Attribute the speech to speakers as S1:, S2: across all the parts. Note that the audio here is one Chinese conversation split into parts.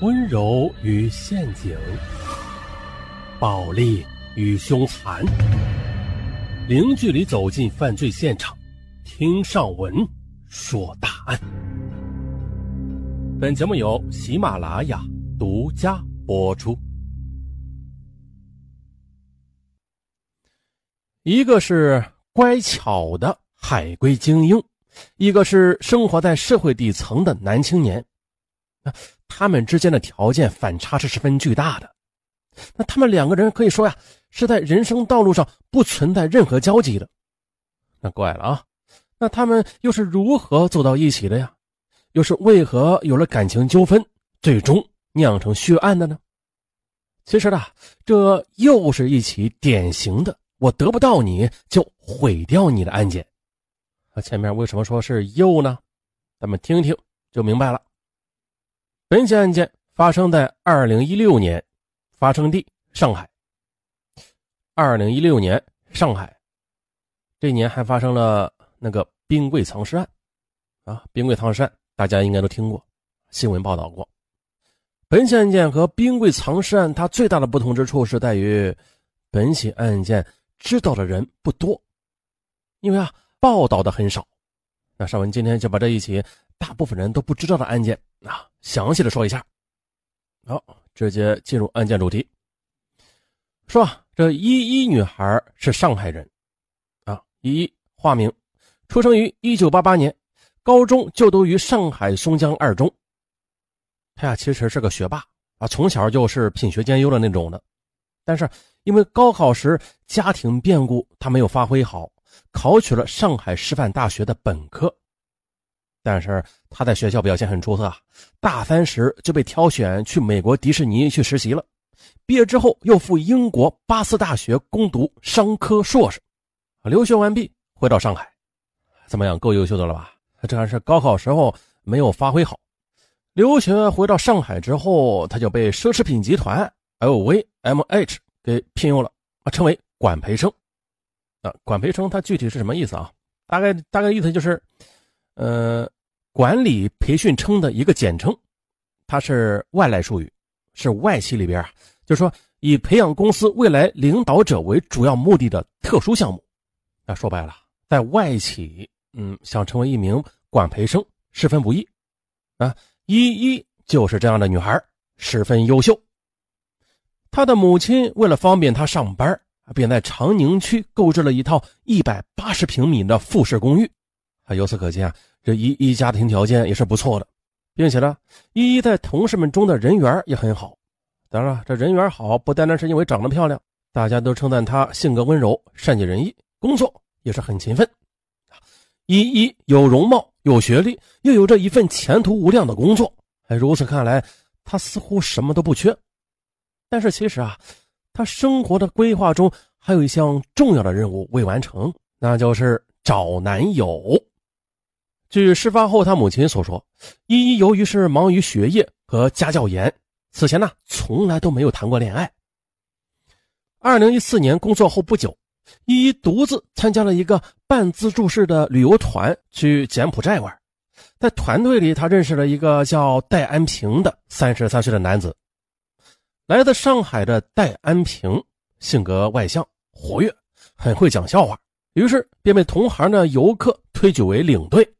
S1: 温柔与陷阱，暴力与凶残，零距离走进犯罪现场，听上文说大案。本节目由喜马拉雅独家播出。一个是乖巧的海归精英，一个是生活在社会底层的男青年。他们之间的条件反差是十分巨大的。那他们两个人可以说呀，是在人生道路上不存在任何交集的。那怪了啊！那他们又是如何走到一起的呀？又是为何有了感情纠纷，最终酿成血案的呢？其实呢，这又是一起典型的“我得不到你就毁掉你的”案件。那前面为什么说是又呢？咱们听听就明白了。本起案件发生在二零一六年，发生地上海。二零一六年上海，这一年还发生了那个冰柜藏尸案，啊，冰柜藏尸案大家应该都听过，新闻报道过。本起案件和冰柜藏尸案它最大的不同之处是在于，本起案件知道的人不多，因为啊报道的很少。那邵文今天就把这一起大部分人都不知道的案件啊。详细的说一下，好，直接进入案件主题。说啊，这依依女孩是上海人，啊，依依化名，出生于一九八八年，高中就读于上海松江二中。她呀，其实是个学霸啊，从小就是品学兼优的那种的，但是因为高考时家庭变故，她没有发挥好，考取了上海师范大学的本科。但是他在学校表现很出色，大三时就被挑选去美国迪士尼去实习了。毕业之后又赴英国巴斯大学攻读商科硕士，留学完毕回到上海，怎么样？够优秀的了吧？这还是高考时候没有发挥好。留学回到上海之后，他就被奢侈品集团 LVMH 给聘用了，啊，成为管培生。啊，管培生他具体是什么意思啊？大概大概意思就是，呃。管理培训称的一个简称，它是外来术语，是外企里边啊，就是说以培养公司未来领导者为主要目的的特殊项目。那说白了，在外企，嗯，想成为一名管培生十分不易啊。依依就是这样的女孩，十分优秀。她的母亲为了方便她上班，便在长宁区购置了一套一百八十平米的复式公寓。啊，由此可见啊。这依依家庭条件也是不错的，并且呢，依依在同事们中的人缘也很好。当然了，这人缘好不单单是因为长得漂亮，大家都称赞她性格温柔、善解人意，工作也是很勤奋。依依有容貌、有学历，又有着一份前途无量的工作。哎，如此看来，她似乎什么都不缺。但是其实啊，她生活的规划中还有一项重要的任务未完成，那就是找男友。据事发后他母亲所说，依依由于是忙于学业和家教严，此前呢从来都没有谈过恋爱。二零一四年工作后不久，依依独自参加了一个半自助式的旅游团去柬埔寨玩，在团队里，他认识了一个叫戴安平的三十三岁的男子。来自上海的戴安平性格外向、活跃，很会讲笑话，于是便被同行的游客推举为领队。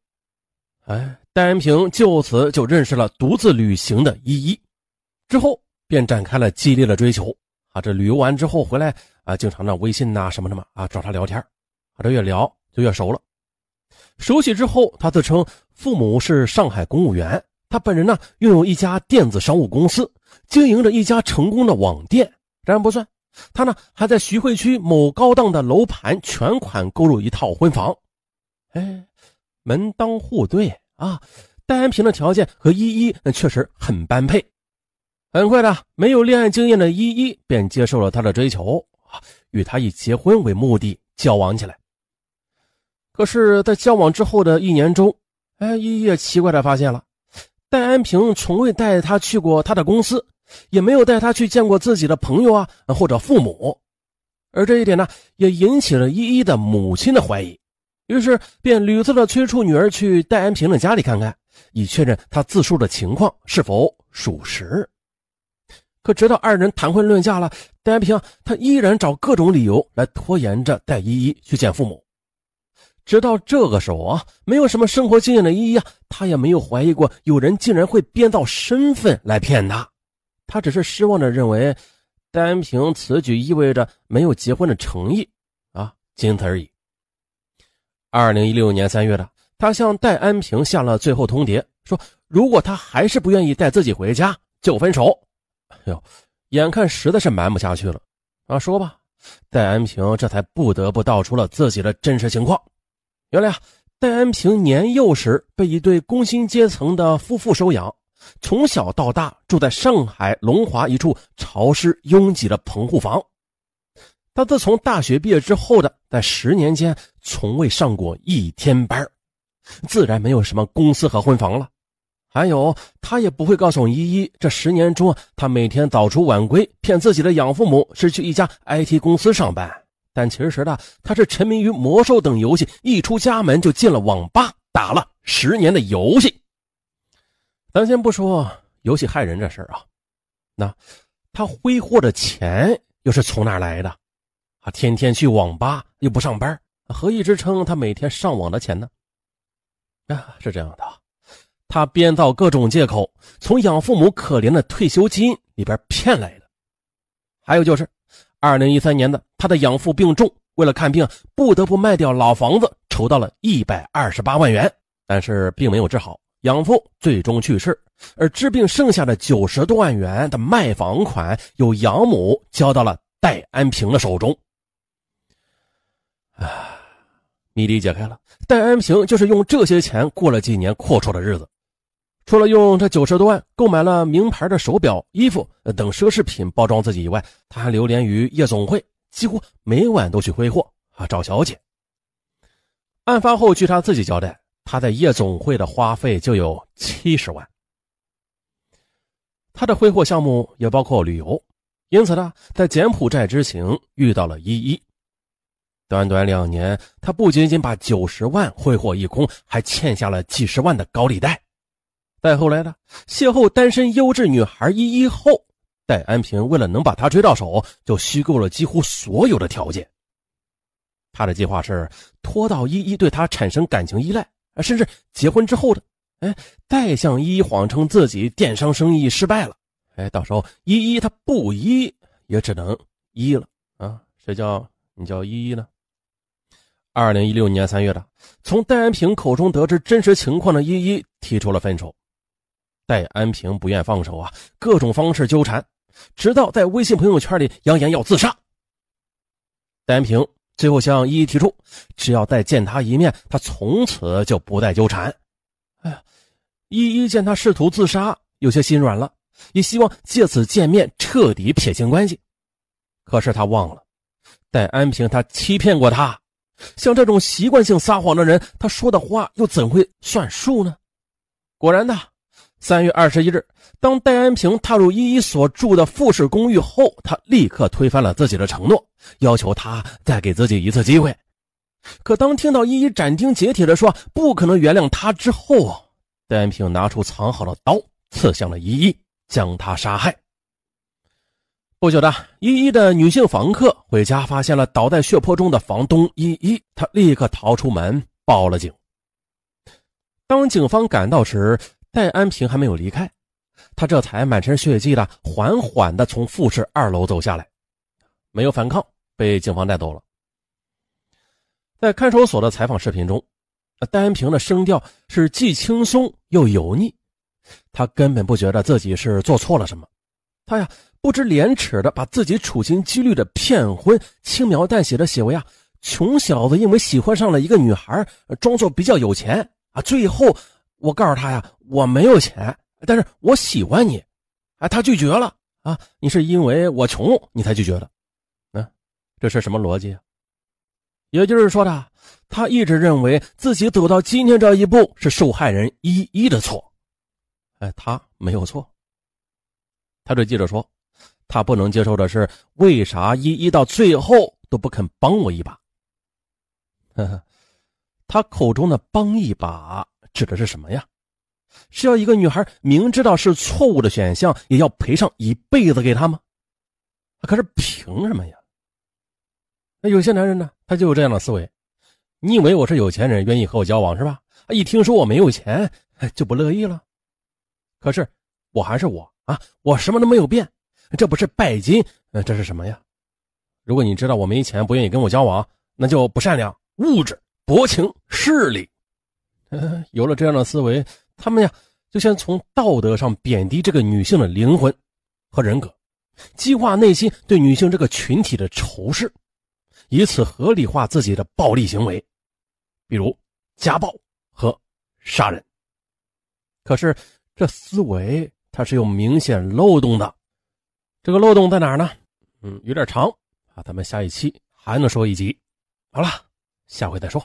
S1: 哎，戴安平就此就认识了独自旅行的依依，之后便展开了激烈的追求。啊，这旅游完之后回来啊，经常的微信呐什么什么啊找他聊天，啊这越聊就越熟了。熟悉之后，他自称父母是上海公务员，他本人呢拥有一家电子商务公司，经营着一家成功的网店。这还不算，他呢还在徐汇区某高档的楼盘全款购入一套婚房。哎。门当户对啊，戴安平的条件和依依确实很般配。很快的，没有恋爱经验的依依便接受了他的追求啊，与他以结婚为目的交往起来。可是，在交往之后的一年中，哎，依依也奇怪的发现了，戴安平从未带他去过他的公司，也没有带他去见过自己的朋友啊或者父母，而这一点呢，也引起了依依的母亲的怀疑。于是便屡次的催促女儿去戴安平的家里看看，以确认他自述的情况是否属实。可直到二人谈婚论嫁了，戴安平他依然找各种理由来拖延着带依依去见父母。直到这个时候啊，没有什么生活经验的依依啊，他也没有怀疑过有人竟然会编造身份来骗他。他只是失望的认为，戴安平此举意味着没有结婚的诚意啊，仅此而已。二零一六年三月的，他向戴安平下了最后通牒，说如果他还是不愿意带自己回家，就分手。哎呦，眼看实在是瞒不下去了啊，说吧。戴安平这才不得不道出了自己的真实情况。原来啊，戴安平年幼时被一对工薪阶层的夫妇收养，从小到大住在上海龙华一处潮湿拥挤的棚户房。他自从大学毕业之后的，在十年间从未上过一天班自然没有什么公司和婚房了。还有，他也不会告诉依依，这十年中他每天早出晚归，骗自己的养父母是去一家 IT 公司上班。但其实呢，他是沉迷于魔兽等游戏，一出家门就进了网吧，打了十年的游戏。咱先不说游戏害人这事儿啊，那他挥霍的钱又是从哪来的？啊，天天去网吧又不上班，何以支撑他每天上网的钱呢？啊，是这样的，他编造各种借口，从养父母可怜的退休金里边骗来的。还有就是。二零一三年的，他的养父病重，为了看病，不得不卖掉老房子，筹到了一百二十八万元，但是并没有治好，养父最终去世。而治病剩下的九十多万元的卖房款，由养母交到了戴安平的手中。啊，谜底解开了，戴安平就是用这些钱过了几年阔绰的日子。除了用这九十多万购买了名牌的手表、衣服等奢侈品包装自己以外，他还流连于夜总会，几乎每晚都去挥霍啊找小姐。案发后，据他自己交代，他在夜总会的花费就有七十万。他的挥霍项目也包括旅游，因此呢，在柬埔寨之行遇到了依依。短短两年，他不仅仅把九十万挥霍一空，还欠下了几十万的高利贷。再后来呢，邂逅单身优质女孩依依后，戴安平为了能把她追到手，就虚构了几乎所有的条件。他的计划是拖到依依对他产生感情依赖，甚至结婚之后的，哎，再向依依谎称自己电商生意失败了，哎，到时候依依她不依也只能依了啊！谁叫你叫依依呢？二零一六年三月的，从戴安平口中得知真实情况的依依提出了分手。戴安平不愿放手啊，各种方式纠缠，直到在微信朋友圈里扬言要自杀。戴安平最后向依依提出，只要再见他一面，他从此就不再纠缠。哎呀，依依见他试图自杀，有些心软了，也希望借此见面彻底撇清关系。可是他忘了，戴安平他欺骗过他，像这种习惯性撒谎的人，他说的话又怎会算数呢？果然的。三月二十一日，当戴安平踏入依依所住的复式公寓后，他立刻推翻了自己的承诺，要求他再给自己一次机会。可当听到依依斩钉截铁地说不可能原谅他之后，戴安平拿出藏好的刀，刺向了依依，将她杀害。不久的，依依的女性房客回家，发现了倒在血泊中的房东依依，她立刻逃出门，报了警。当警方赶到时，戴安平还没有离开，他这才满身血迹的缓缓的从复式二楼走下来，没有反抗，被警方带走了。在看守所的采访视频中，戴安平的声调是既轻松又油腻，他根本不觉得自己是做错了什么，他呀不知廉耻的把自己处心积虑的骗婚轻描淡写的写为啊穷小子因为喜欢上了一个女孩，装作比较有钱啊，最后。我告诉他呀，我没有钱，但是我喜欢你，哎，他拒绝了啊！你是因为我穷，你才拒绝的，嗯，这是什么逻辑？啊也就是说的，他一直认为自己走到今天这一步是受害人一一的错，哎，他没有错。他对记者说，他不能接受的是，为啥依依到最后都不肯帮我一把？呵呵，他口中的帮一把。指的是什么呀？是要一个女孩明知道是错误的选项，也要赔上一辈子给他吗？可是凭什么呀？那有些男人呢，他就有这样的思维：你以为我是有钱人，愿意和我交往是吧？一听说我没有钱，就不乐意了。可是我还是我啊，我什么都没有变，这不是拜金，这是什么呀？如果你知道我没钱，不愿意跟我交往，那就不善良、物质、薄情、势利。有了这样的思维，他们呀，就先从道德上贬低这个女性的灵魂和人格，激化内心对女性这个群体的仇视，以此合理化自己的暴力行为，比如家暴和杀人。可是这思维它是有明显漏洞的，这个漏洞在哪儿呢？嗯，有点长啊，咱们下一期还能说一集。好了，下回再说。